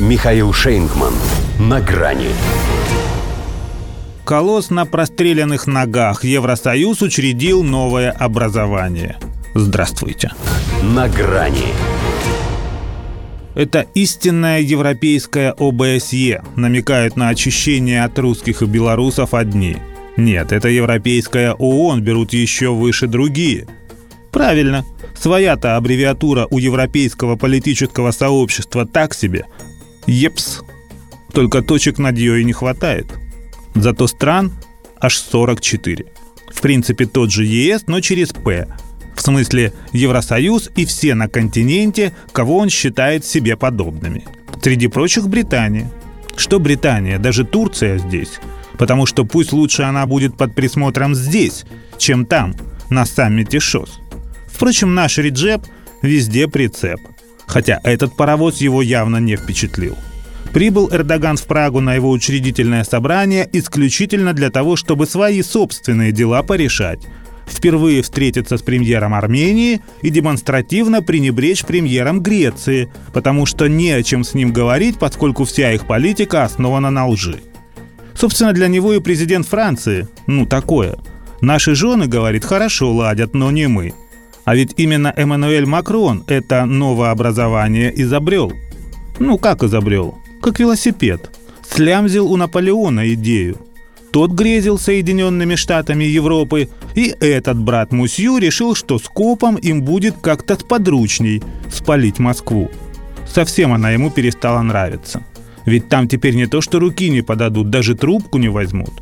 Михаил Шейнгман. На грани. Колосс на простреленных ногах. Евросоюз учредил новое образование. Здравствуйте. На грани. Это истинная европейская ОБСЕ, намекают на очищение от русских и белорусов одни. Нет, это европейская ООН берут еще выше другие. Правильно, своя-то аббревиатура у европейского политического сообщества так себе. ЕПС. Только точек над ее и не хватает. Зато стран аж 44. В принципе, тот же ЕС, но через «П», в смысле Евросоюз и все на континенте, кого он считает себе подобными. Среди прочих Британия. Что Британия, даже Турция здесь. Потому что пусть лучше она будет под присмотром здесь, чем там, на саммите ШОС. Впрочем, наш Реджеп везде прицеп. Хотя этот паровоз его явно не впечатлил. Прибыл Эрдоган в Прагу на его учредительное собрание исключительно для того, чтобы свои собственные дела порешать – впервые встретиться с премьером Армении и демонстративно пренебречь премьером Греции, потому что не о чем с ним говорить, поскольку вся их политика основана на лжи. Собственно, для него и президент Франции, ну, такое. Наши жены, говорит, хорошо ладят, но не мы. А ведь именно Эммануэль Макрон это новообразование изобрел. Ну, как изобрел? Как велосипед. Слямзил у Наполеона идею – тот грезил Соединенными Штатами Европы, и этот брат Мусью решил, что скопом им будет как-то подручней спалить Москву. Совсем она ему перестала нравиться. Ведь там теперь не то, что руки не подадут, даже трубку не возьмут.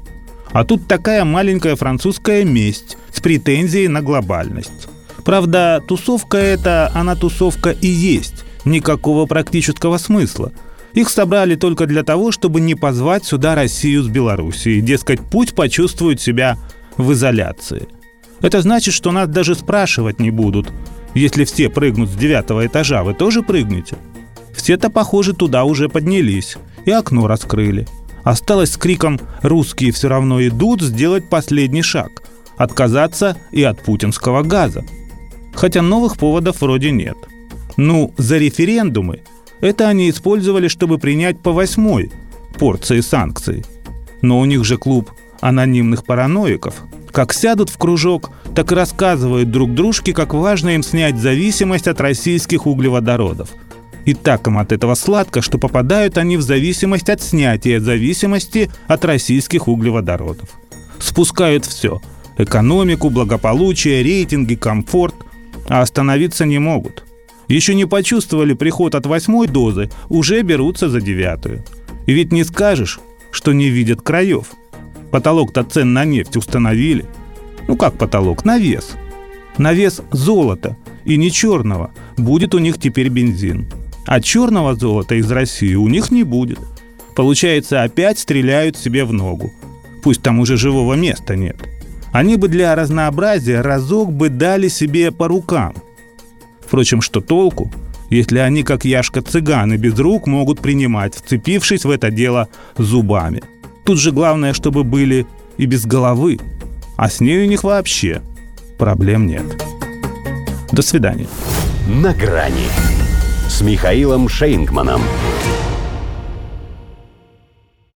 А тут такая маленькая французская месть с претензией на глобальность. Правда, тусовка эта, она тусовка и есть. Никакого практического смысла – их собрали только для того, чтобы не позвать сюда Россию с Белоруссией. Дескать, путь почувствует себя в изоляции. Это значит, что нас даже спрашивать не будут. Если все прыгнут с девятого этажа, вы тоже прыгнете? Все-то, похоже, туда уже поднялись и окно раскрыли. Осталось с криком «Русские все равно идут» сделать последний шаг – отказаться и от путинского газа. Хотя новых поводов вроде нет. Ну, за референдумы это они использовали, чтобы принять по восьмой порции санкций. Но у них же клуб анонимных параноиков. Как сядут в кружок, так и рассказывают друг дружке, как важно им снять зависимость от российских углеводородов. И так им от этого сладко, что попадают они в зависимость от снятия зависимости от российских углеводородов. Спускают все – экономику, благополучие, рейтинги, комфорт – а остановиться не могут – еще не почувствовали приход от восьмой дозы, уже берутся за девятую. И ведь не скажешь, что не видят краев. Потолок-то цен на нефть установили. Ну как потолок? На вес. На вес золота, и не черного, будет у них теперь бензин. А черного золота из России у них не будет. Получается, опять стреляют себе в ногу. Пусть там уже живого места нет. Они бы для разнообразия разок бы дали себе по рукам – Впрочем, что толку, если они, как Яшка-цыганы, без рук могут принимать, вцепившись в это дело зубами. Тут же главное, чтобы были и без головы, а с ней у них вообще проблем нет. До свидания. На грани с Михаилом Шейнгманом.